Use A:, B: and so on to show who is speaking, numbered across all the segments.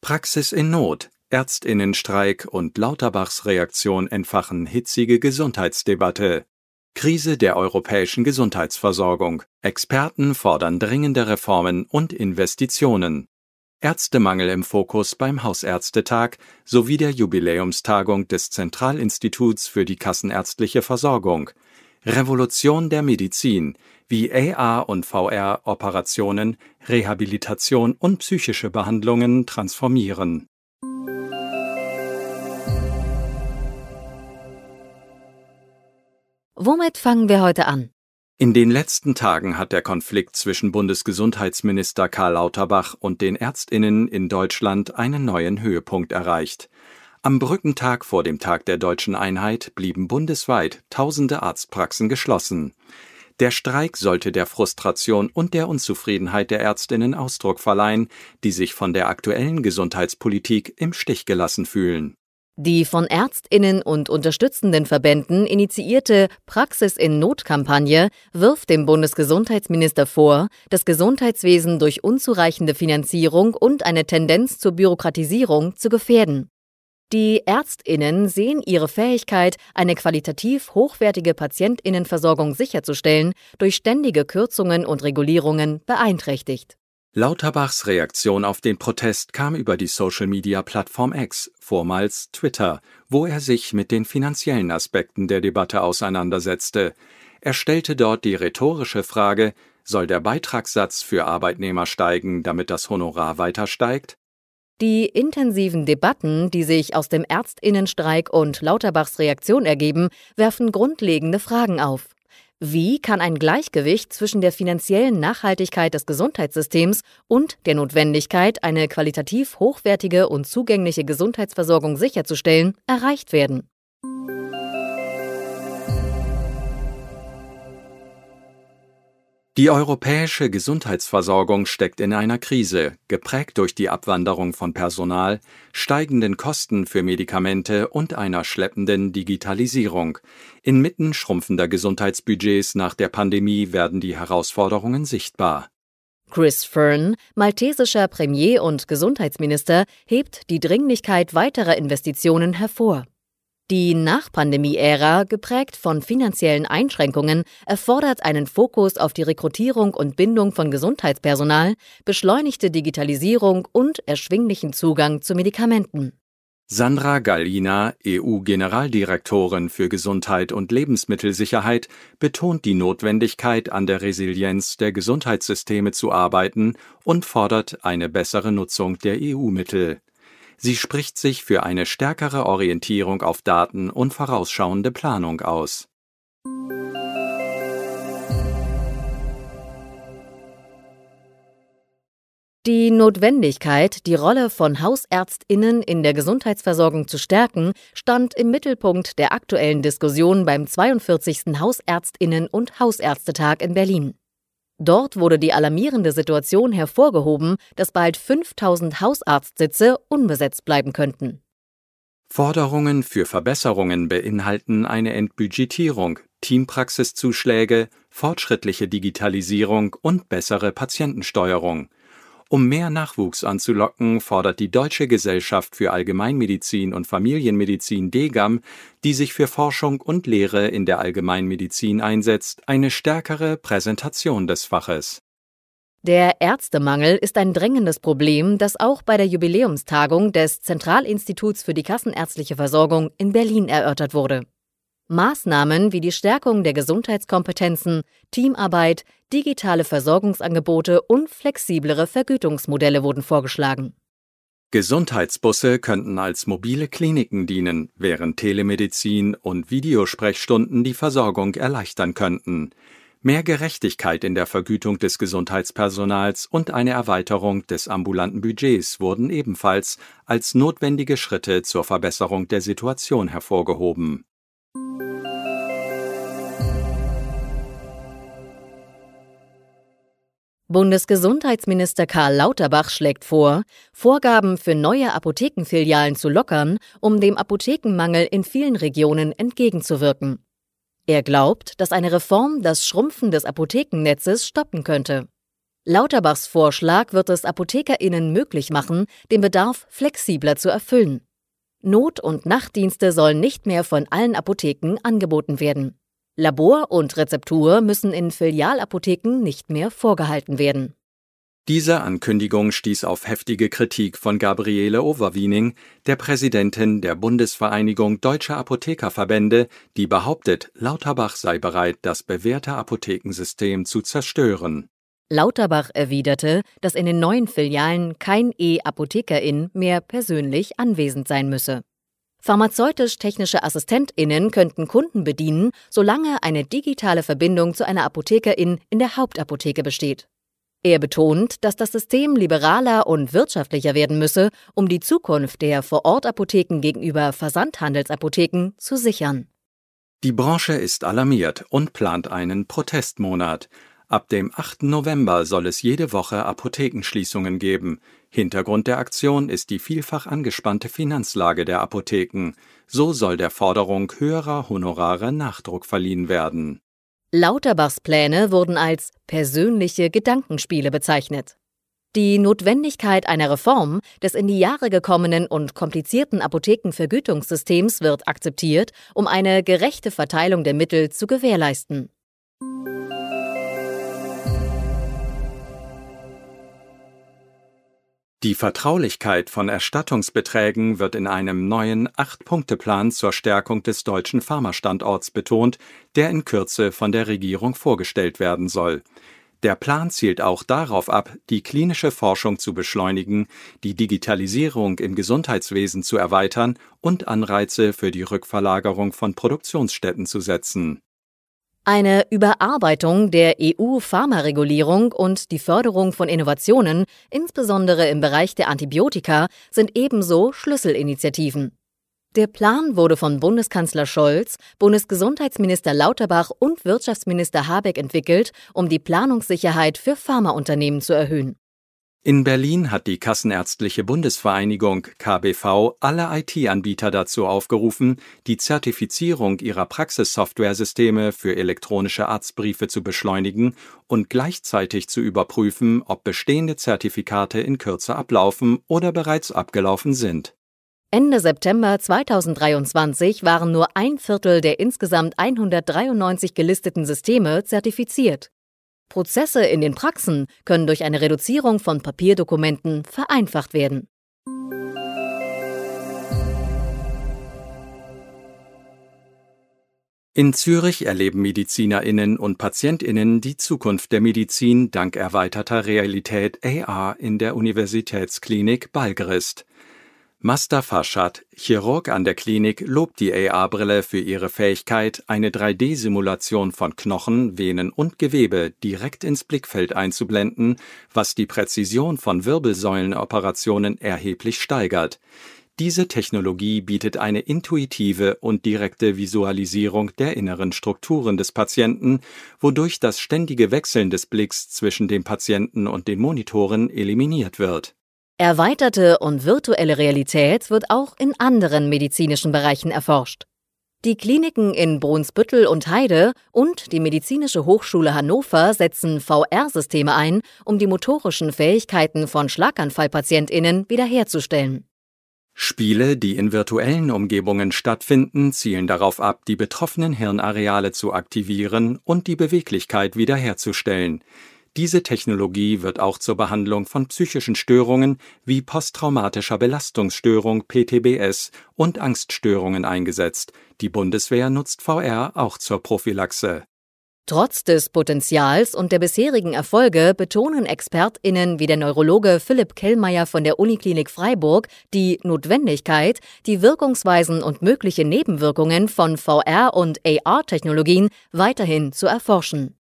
A: Praxis in Not, Ärztinnenstreik und Lauterbachs Reaktion entfachen hitzige Gesundheitsdebatte. Krise der europäischen Gesundheitsversorgung. Experten fordern dringende Reformen und Investitionen. Ärztemangel im Fokus beim Hausärztetag sowie der Jubiläumstagung des Zentralinstituts für die kassenärztliche Versorgung. Revolution der Medizin, wie AR und VR Operationen, Rehabilitation und psychische Behandlungen transformieren.
B: Womit fangen wir heute an?
A: In den letzten Tagen hat der Konflikt zwischen Bundesgesundheitsminister Karl Lauterbach und den Ärztinnen in Deutschland einen neuen Höhepunkt erreicht. Am Brückentag vor dem Tag der deutschen Einheit blieben bundesweit tausende Arztpraxen geschlossen. Der Streik sollte der Frustration und der Unzufriedenheit der Ärztinnen Ausdruck verleihen, die sich von der aktuellen Gesundheitspolitik im Stich gelassen fühlen.
B: Die von Ärztinnen und unterstützenden Verbänden initiierte Praxis in Not-Kampagne wirft dem Bundesgesundheitsminister vor, das Gesundheitswesen durch unzureichende Finanzierung und eine Tendenz zur Bürokratisierung zu gefährden. Die Ärztinnen sehen ihre Fähigkeit, eine qualitativ hochwertige Patientinnenversorgung sicherzustellen, durch ständige Kürzungen und Regulierungen beeinträchtigt.
A: Lauterbachs Reaktion auf den Protest kam über die Social-Media-Plattform X, vormals Twitter, wo er sich mit den finanziellen Aspekten der Debatte auseinandersetzte. Er stellte dort die rhetorische Frage, soll der Beitragssatz für Arbeitnehmer steigen, damit das Honorar weiter steigt?
B: Die intensiven Debatten, die sich aus dem Ärztinnenstreik und Lauterbachs Reaktion ergeben, werfen grundlegende Fragen auf. Wie kann ein Gleichgewicht zwischen der finanziellen Nachhaltigkeit des Gesundheitssystems und der Notwendigkeit, eine qualitativ hochwertige und zugängliche Gesundheitsversorgung sicherzustellen, erreicht werden?
A: Die europäische Gesundheitsversorgung steckt in einer Krise, geprägt durch die Abwanderung von Personal, steigenden Kosten für Medikamente und einer schleppenden Digitalisierung. Inmitten schrumpfender Gesundheitsbudgets nach der Pandemie werden die Herausforderungen sichtbar.
B: Chris Fern, maltesischer Premier und Gesundheitsminister, hebt die Dringlichkeit weiterer Investitionen hervor. Die Nachpandemie-Ära, geprägt von finanziellen Einschränkungen, erfordert einen Fokus auf die Rekrutierung und Bindung von Gesundheitspersonal, beschleunigte Digitalisierung und erschwinglichen Zugang zu Medikamenten.
A: Sandra Gallina, EU-Generaldirektorin für Gesundheit und Lebensmittelsicherheit, betont die Notwendigkeit, an der Resilienz der Gesundheitssysteme zu arbeiten und fordert eine bessere Nutzung der EU-Mittel. Sie spricht sich für eine stärkere Orientierung auf Daten und vorausschauende Planung aus.
B: Die Notwendigkeit, die Rolle von Hausärztinnen in der Gesundheitsversorgung zu stärken, stand im Mittelpunkt der aktuellen Diskussion beim 42. Hausärztinnen und Hausärztetag in Berlin. Dort wurde die alarmierende Situation hervorgehoben, dass bald 5000 Hausarztsitze unbesetzt bleiben könnten.
A: Forderungen für Verbesserungen beinhalten eine Entbudgetierung, Teampraxiszuschläge, fortschrittliche Digitalisierung und bessere Patientensteuerung. Um mehr Nachwuchs anzulocken, fordert die Deutsche Gesellschaft für Allgemeinmedizin und Familienmedizin DGAM, die sich für Forschung und Lehre in der Allgemeinmedizin einsetzt, eine stärkere Präsentation des Faches.
B: Der Ärztemangel ist ein drängendes Problem, das auch bei der Jubiläumstagung des Zentralinstituts für die kassenärztliche Versorgung in Berlin erörtert wurde. Maßnahmen wie die Stärkung der Gesundheitskompetenzen, Teamarbeit, digitale Versorgungsangebote und flexiblere Vergütungsmodelle wurden vorgeschlagen.
A: Gesundheitsbusse könnten als mobile Kliniken dienen, während Telemedizin und Videosprechstunden die Versorgung erleichtern könnten. Mehr Gerechtigkeit in der Vergütung des Gesundheitspersonals und eine Erweiterung des ambulanten Budgets wurden ebenfalls als notwendige Schritte zur Verbesserung der Situation hervorgehoben.
B: Bundesgesundheitsminister Karl Lauterbach schlägt vor, Vorgaben für neue Apothekenfilialen zu lockern, um dem Apothekenmangel in vielen Regionen entgegenzuwirken. Er glaubt, dass eine Reform das Schrumpfen des Apothekennetzes stoppen könnte. Lauterbachs Vorschlag wird es ApothekerInnen möglich machen, den Bedarf flexibler zu erfüllen. Not- und Nachtdienste sollen nicht mehr von allen Apotheken angeboten werden. Labor und Rezeptur müssen in Filialapotheken nicht mehr vorgehalten werden.
A: Diese Ankündigung stieß auf heftige Kritik von Gabriele Overwiening, der Präsidentin der Bundesvereinigung Deutscher Apothekerverbände, die behauptet, Lauterbach sei bereit, das bewährte Apothekensystem zu zerstören.
B: Lauterbach erwiderte, dass in den neuen Filialen kein E-Apothekerin mehr persönlich anwesend sein müsse. Pharmazeutisch-technische AssistentInnen könnten Kunden bedienen, solange eine digitale Verbindung zu einer Apothekerin in der Hauptapotheke besteht. Er betont, dass das System liberaler und wirtschaftlicher werden müsse, um die Zukunft der Vorortapotheken gegenüber Versandhandelsapotheken zu sichern.
A: Die Branche ist alarmiert und plant einen Protestmonat. Ab dem 8. November soll es jede Woche Apothekenschließungen geben. Hintergrund der Aktion ist die vielfach angespannte Finanzlage der Apotheken. So soll der Forderung höherer Honorare Nachdruck verliehen werden.
B: Lauterbachs Pläne wurden als persönliche Gedankenspiele bezeichnet. Die Notwendigkeit einer Reform des in die Jahre gekommenen und komplizierten Apothekenvergütungssystems wird akzeptiert, um eine gerechte Verteilung der Mittel zu gewährleisten.
A: Die Vertraulichkeit von Erstattungsbeträgen wird in einem neuen Acht-Punkte-Plan zur Stärkung des deutschen Pharmastandorts betont, der in Kürze von der Regierung vorgestellt werden soll. Der Plan zielt auch darauf ab, die klinische Forschung zu beschleunigen, die Digitalisierung im Gesundheitswesen zu erweitern und Anreize für die Rückverlagerung von Produktionsstätten zu setzen
B: eine Überarbeitung der EU-Pharmaregulierung und die Förderung von Innovationen, insbesondere im Bereich der Antibiotika, sind ebenso Schlüsselinitiativen. Der Plan wurde von Bundeskanzler Scholz, Bundesgesundheitsminister Lauterbach und Wirtschaftsminister Habeck entwickelt, um die Planungssicherheit für Pharmaunternehmen zu erhöhen.
A: In Berlin hat die Kassenärztliche Bundesvereinigung KBV alle IT-Anbieter dazu aufgerufen, die Zertifizierung ihrer Praxissoftwaresysteme für elektronische Arztbriefe zu beschleunigen und gleichzeitig zu überprüfen, ob bestehende Zertifikate in Kürze ablaufen oder bereits abgelaufen sind.
B: Ende September 2023 waren nur ein Viertel der insgesamt 193 gelisteten Systeme zertifiziert. Prozesse in den Praxen können durch eine Reduzierung von Papierdokumenten vereinfacht werden.
A: In Zürich erleben Medizinerinnen und Patientinnen die Zukunft der Medizin dank erweiterter Realität AR in der Universitätsklinik Balgerist. Masta Farshad, Chirurg an der Klinik, lobt die AR-Brille für ihre Fähigkeit, eine 3D-Simulation von Knochen, Venen und Gewebe direkt ins Blickfeld einzublenden, was die Präzision von Wirbelsäulenoperationen erheblich steigert. Diese Technologie bietet eine intuitive und direkte Visualisierung der inneren Strukturen des Patienten, wodurch das ständige Wechseln des Blicks zwischen dem Patienten und den Monitoren eliminiert wird
B: Erweiterte und virtuelle Realität wird auch in anderen medizinischen Bereichen erforscht. Die Kliniken in Brunsbüttel und Heide und die Medizinische Hochschule Hannover setzen VR-Systeme ein, um die motorischen Fähigkeiten von Schlaganfallpatientinnen wiederherzustellen.
A: Spiele, die in virtuellen Umgebungen stattfinden, zielen darauf ab, die betroffenen Hirnareale zu aktivieren und die Beweglichkeit wiederherzustellen. Diese Technologie wird auch zur Behandlung von psychischen Störungen wie posttraumatischer Belastungsstörung PTBS und Angststörungen eingesetzt. Die Bundeswehr nutzt VR auch zur Prophylaxe.
B: Trotz des Potenzials und der bisherigen Erfolge betonen ExpertInnen wie der Neurologe Philipp Kellmeier von der Uniklinik Freiburg die Notwendigkeit, die Wirkungsweisen und mögliche Nebenwirkungen von VR- und AR-Technologien weiterhin zu erforschen.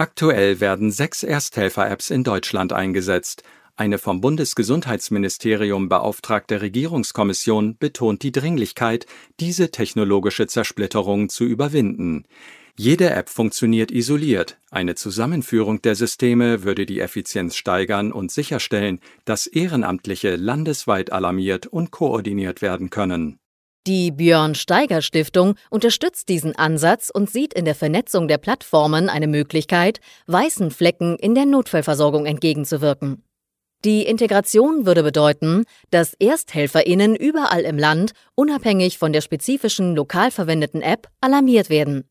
A: Aktuell werden sechs Ersthelfer-Apps in Deutschland eingesetzt. Eine vom Bundesgesundheitsministerium beauftragte Regierungskommission betont die Dringlichkeit, diese technologische Zersplitterung zu überwinden. Jede App funktioniert isoliert. Eine Zusammenführung der Systeme würde die Effizienz steigern und sicherstellen, dass Ehrenamtliche landesweit alarmiert und koordiniert werden können.
B: Die Björn Steiger Stiftung unterstützt diesen Ansatz und sieht in der Vernetzung der Plattformen eine Möglichkeit, weißen Flecken in der Notfallversorgung entgegenzuwirken. Die Integration würde bedeuten, dass Ersthelferinnen überall im Land, unabhängig von der spezifischen lokal verwendeten App, alarmiert werden.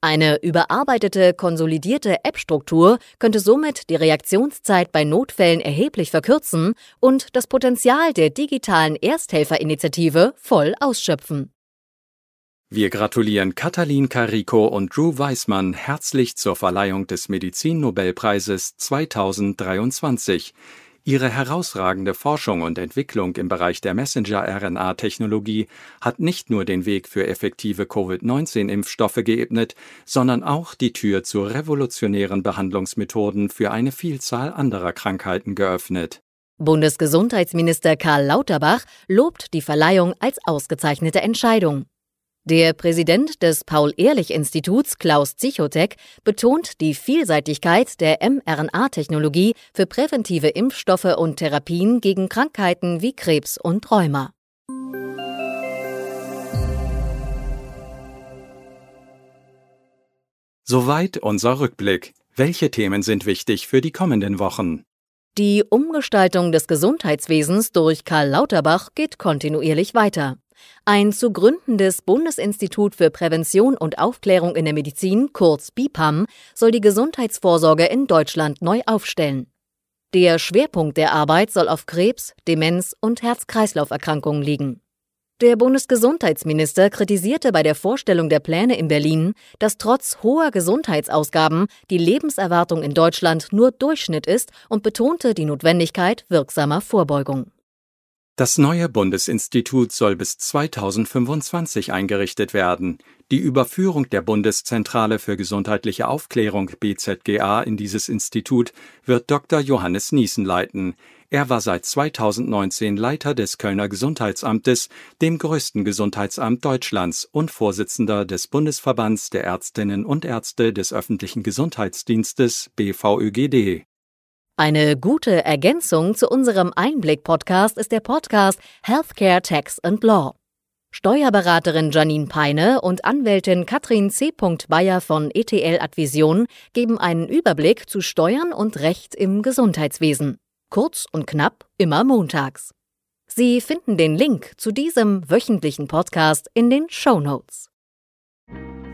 B: Eine überarbeitete, konsolidierte App-Struktur könnte somit die Reaktionszeit bei Notfällen erheblich verkürzen und das Potenzial der digitalen Ersthelferinitiative voll ausschöpfen.
A: Wir gratulieren Katalin Carico und Drew Weissmann herzlich zur Verleihung des Medizinnobelpreises 2023. Ihre herausragende Forschung und Entwicklung im Bereich der Messenger-RNA-Technologie hat nicht nur den Weg für effektive Covid-19-Impfstoffe geebnet, sondern auch die Tür zu revolutionären Behandlungsmethoden für eine Vielzahl anderer Krankheiten geöffnet.
B: Bundesgesundheitsminister Karl Lauterbach lobt die Verleihung als ausgezeichnete Entscheidung. Der Präsident des Paul-Ehrlich-Instituts, Klaus Zichotek, betont die Vielseitigkeit der mRNA-Technologie für präventive Impfstoffe und Therapien gegen Krankheiten wie Krebs und Rheuma.
A: Soweit unser Rückblick. Welche Themen sind wichtig für die kommenden Wochen?
B: Die Umgestaltung des Gesundheitswesens durch Karl Lauterbach geht kontinuierlich weiter. Ein zu gründendes Bundesinstitut für Prävention und Aufklärung in der Medizin, kurz BIPAM, soll die Gesundheitsvorsorge in Deutschland neu aufstellen. Der Schwerpunkt der Arbeit soll auf Krebs, Demenz und Herz-Kreislauf-Erkrankungen liegen. Der Bundesgesundheitsminister kritisierte bei der Vorstellung der Pläne in Berlin, dass trotz hoher Gesundheitsausgaben die Lebenserwartung in Deutschland nur Durchschnitt ist und betonte die Notwendigkeit wirksamer Vorbeugung.
A: Das neue Bundesinstitut soll bis 2025 eingerichtet werden. Die Überführung der Bundeszentrale für gesundheitliche Aufklärung BZGA in dieses Institut wird Dr. Johannes Niesen leiten. Er war seit 2019 Leiter des Kölner Gesundheitsamtes, dem größten Gesundheitsamt Deutschlands und Vorsitzender des Bundesverbands der Ärztinnen und Ärzte des öffentlichen Gesundheitsdienstes BVÖGD.
B: Eine gute Ergänzung zu unserem Einblick-Podcast ist der Podcast Healthcare Tax and Law. Steuerberaterin Janine Peine und Anwältin Katrin C. Bayer von ETL Advision geben einen Überblick zu Steuern und Recht im Gesundheitswesen. Kurz und knapp, immer montags. Sie finden den Link zu diesem wöchentlichen Podcast in den Show Notes.